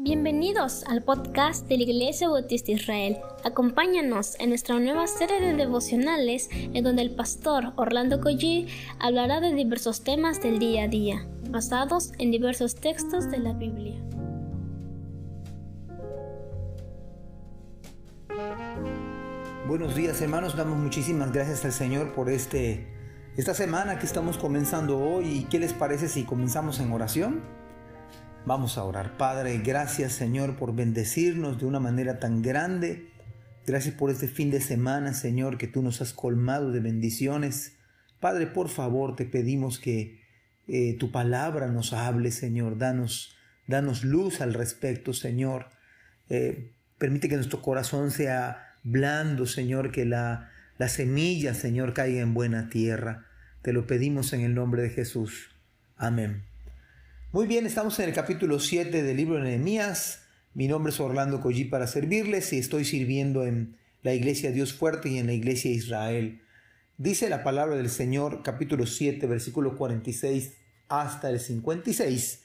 Bienvenidos al podcast de la Iglesia Bautista Israel. Acompáñanos en nuestra nueva serie de devocionales en donde el pastor Orlando Collie hablará de diversos temas del día a día, basados en diversos textos de la Biblia. Buenos días hermanos, damos muchísimas gracias al Señor por este, esta semana que estamos comenzando hoy. ¿Qué les parece si comenzamos en oración? Vamos a orar. Padre, gracias Señor por bendecirnos de una manera tan grande. Gracias por este fin de semana, Señor, que tú nos has colmado de bendiciones. Padre, por favor, te pedimos que eh, tu palabra nos hable, Señor. Danos, danos luz al respecto, Señor. Eh, permite que nuestro corazón sea blando, Señor, que la, la semilla, Señor, caiga en buena tierra. Te lo pedimos en el nombre de Jesús. Amén. Muy bien, estamos en el capítulo 7 del libro de Nehemías. Mi nombre es Orlando Collí para servirles y estoy sirviendo en la iglesia Dios Fuerte y en la iglesia Israel. Dice la palabra del Señor, capítulo 7, versículo 46 hasta el 56.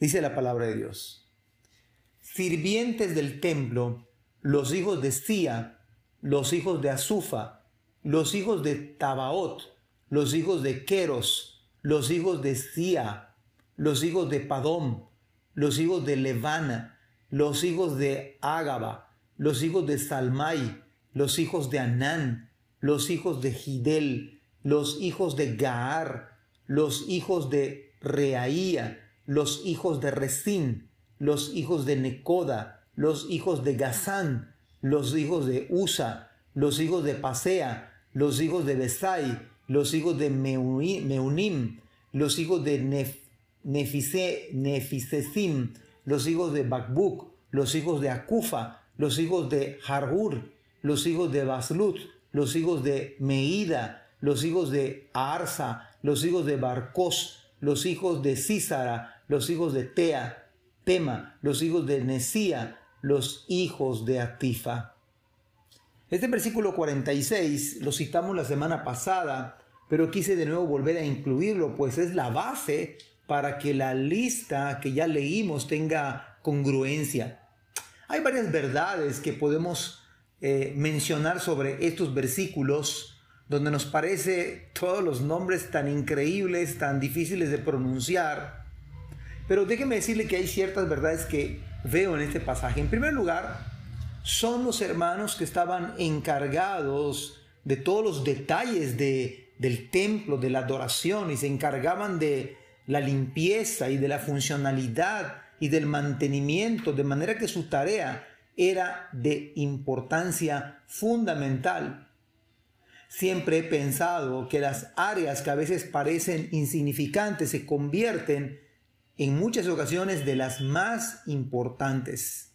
Dice la palabra de Dios. Sirvientes del templo, los hijos de Sia, los hijos de Azufa, los hijos de Tabaot, los hijos de Queros, los hijos de Sia, los hijos de Padom, los hijos de Levana, los hijos de Ágaba, los hijos de Salmai, los hijos de Anán, los hijos de Gidel, los hijos de Gaar, los hijos de Reaía, los hijos de Resín, los hijos de Necoda, los hijos de Gazán, los hijos de Usa, los hijos de Pasea, los hijos de Besai, los hijos de Meunim, los hijos de Nef Nefisesim, los hijos de Bakbuk, los hijos de Akufa, los hijos de Harhur, los hijos de Baslut, los hijos de Meida, los hijos de Arsa, los hijos de Barcos, los hijos de Císara, los hijos de Tea, Tema, los hijos de Nesía, los hijos de Atifa. Este versículo 46 lo citamos la semana pasada, pero quise de nuevo volver a incluirlo, pues es la base para que la lista que ya leímos tenga congruencia. Hay varias verdades que podemos eh, mencionar sobre estos versículos donde nos parece todos los nombres tan increíbles, tan difíciles de pronunciar. Pero déjeme decirle que hay ciertas verdades que veo en este pasaje. En primer lugar, son los hermanos que estaban encargados de todos los detalles de, del templo, de la adoración, y se encargaban de la limpieza y de la funcionalidad y del mantenimiento, de manera que su tarea era de importancia fundamental. Siempre he pensado que las áreas que a veces parecen insignificantes se convierten en muchas ocasiones de las más importantes.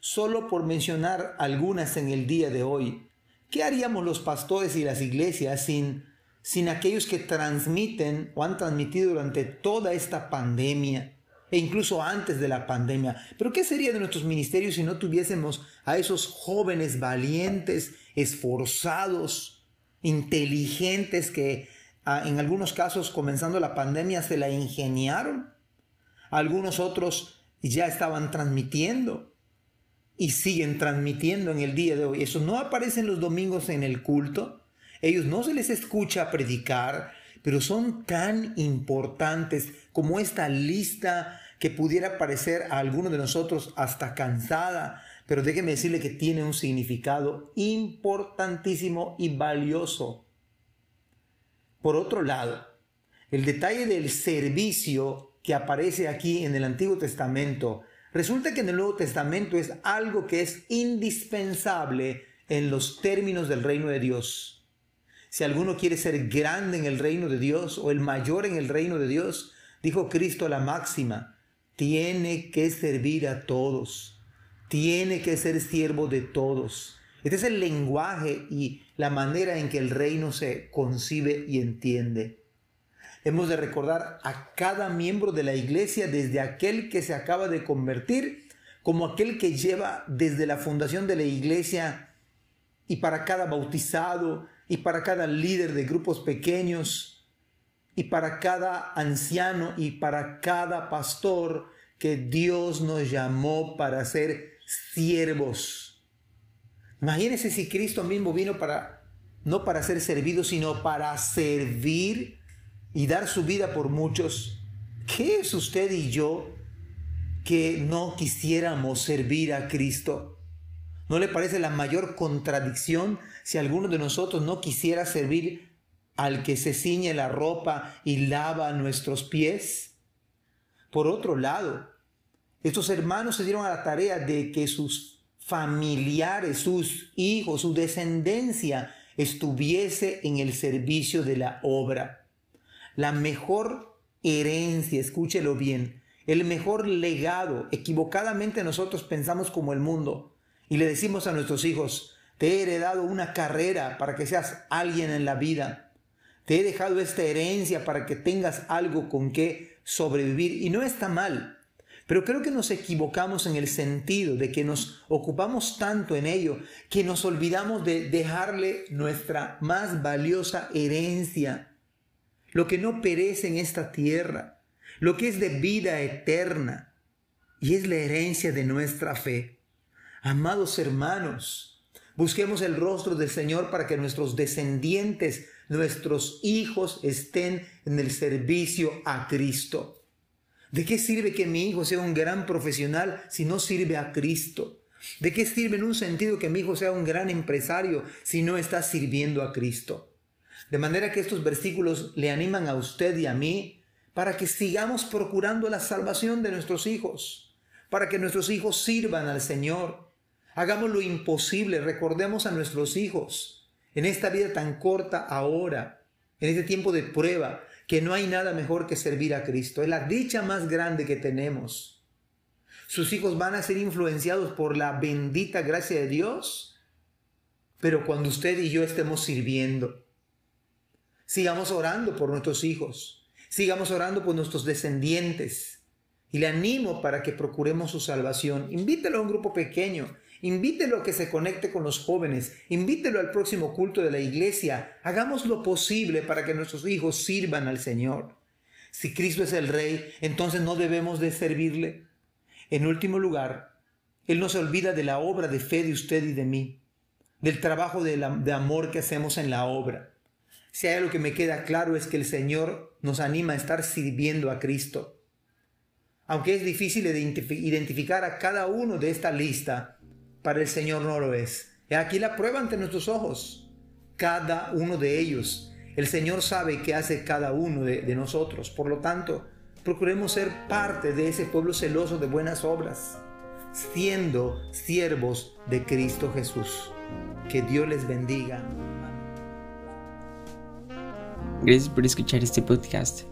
Solo por mencionar algunas en el día de hoy, ¿qué haríamos los pastores y las iglesias sin sin aquellos que transmiten o han transmitido durante toda esta pandemia e incluso antes de la pandemia. Pero ¿qué sería de nuestros ministerios si no tuviésemos a esos jóvenes valientes, esforzados, inteligentes que ah, en algunos casos comenzando la pandemia se la ingeniaron? Algunos otros ya estaban transmitiendo y siguen transmitiendo en el día de hoy. Eso no aparece los domingos en el culto ellos no se les escucha predicar, pero son tan importantes como esta lista que pudiera parecer a alguno de nosotros hasta cansada, pero déjeme decirle que tiene un significado importantísimo y valioso. Por otro lado, el detalle del servicio que aparece aquí en el Antiguo Testamento, resulta que en el Nuevo Testamento es algo que es indispensable en los términos del reino de Dios. Si alguno quiere ser grande en el reino de Dios o el mayor en el reino de Dios, dijo Cristo la máxima, tiene que servir a todos, tiene que ser siervo de todos. Este es el lenguaje y la manera en que el reino se concibe y entiende. Hemos de recordar a cada miembro de la iglesia, desde aquel que se acaba de convertir, como aquel que lleva desde la fundación de la iglesia y para cada bautizado y para cada líder de grupos pequeños y para cada anciano y para cada pastor que Dios nos llamó para ser siervos. Imagínense si Cristo mismo vino para, no para ser servido, sino para servir y dar su vida por muchos. ¿Qué es usted y yo que no quisiéramos servir a Cristo? ¿No le parece la mayor contradicción si alguno de nosotros no quisiera servir al que se ciñe la ropa y lava nuestros pies? Por otro lado, estos hermanos se dieron a la tarea de que sus familiares, sus hijos, su descendencia estuviese en el servicio de la obra. La mejor herencia, escúchelo bien, el mejor legado, equivocadamente nosotros pensamos como el mundo y le decimos a nuestros hijos, te he heredado una carrera para que seas alguien en la vida. Te he dejado esta herencia para que tengas algo con que sobrevivir. Y no está mal. Pero creo que nos equivocamos en el sentido de que nos ocupamos tanto en ello que nos olvidamos de dejarle nuestra más valiosa herencia, lo que no perece en esta tierra, lo que es de vida eterna, y es la herencia de nuestra fe. Amados hermanos, busquemos el rostro del Señor para que nuestros descendientes, nuestros hijos estén en el servicio a Cristo. ¿De qué sirve que mi hijo sea un gran profesional si no sirve a Cristo? ¿De qué sirve en un sentido que mi hijo sea un gran empresario si no está sirviendo a Cristo? De manera que estos versículos le animan a usted y a mí para que sigamos procurando la salvación de nuestros hijos, para que nuestros hijos sirvan al Señor. Hagamos lo imposible, recordemos a nuestros hijos en esta vida tan corta ahora, en este tiempo de prueba, que no hay nada mejor que servir a Cristo. Es la dicha más grande que tenemos. Sus hijos van a ser influenciados por la bendita gracia de Dios, pero cuando usted y yo estemos sirviendo, sigamos orando por nuestros hijos, sigamos orando por nuestros descendientes. Y le animo para que procuremos su salvación. Invítelo a un grupo pequeño, Invítelo a que se conecte con los jóvenes, invítelo al próximo culto de la iglesia. Hagamos lo posible para que nuestros hijos sirvan al Señor. Si Cristo es el Rey, entonces no debemos de servirle. En último lugar, Él no se olvida de la obra de fe de usted y de mí, del trabajo de, de amor que hacemos en la obra. Si hay algo que me queda claro es que el Señor nos anima a estar sirviendo a Cristo. Aunque es difícil identificar a cada uno de esta lista, para el Señor no lo es. Y aquí la prueba ante nuestros ojos. Cada uno de ellos. El Señor sabe qué hace cada uno de, de nosotros. Por lo tanto, procuremos ser parte de ese pueblo celoso de buenas obras, siendo siervos de Cristo Jesús. Que Dios les bendiga. Gracias por escuchar este podcast.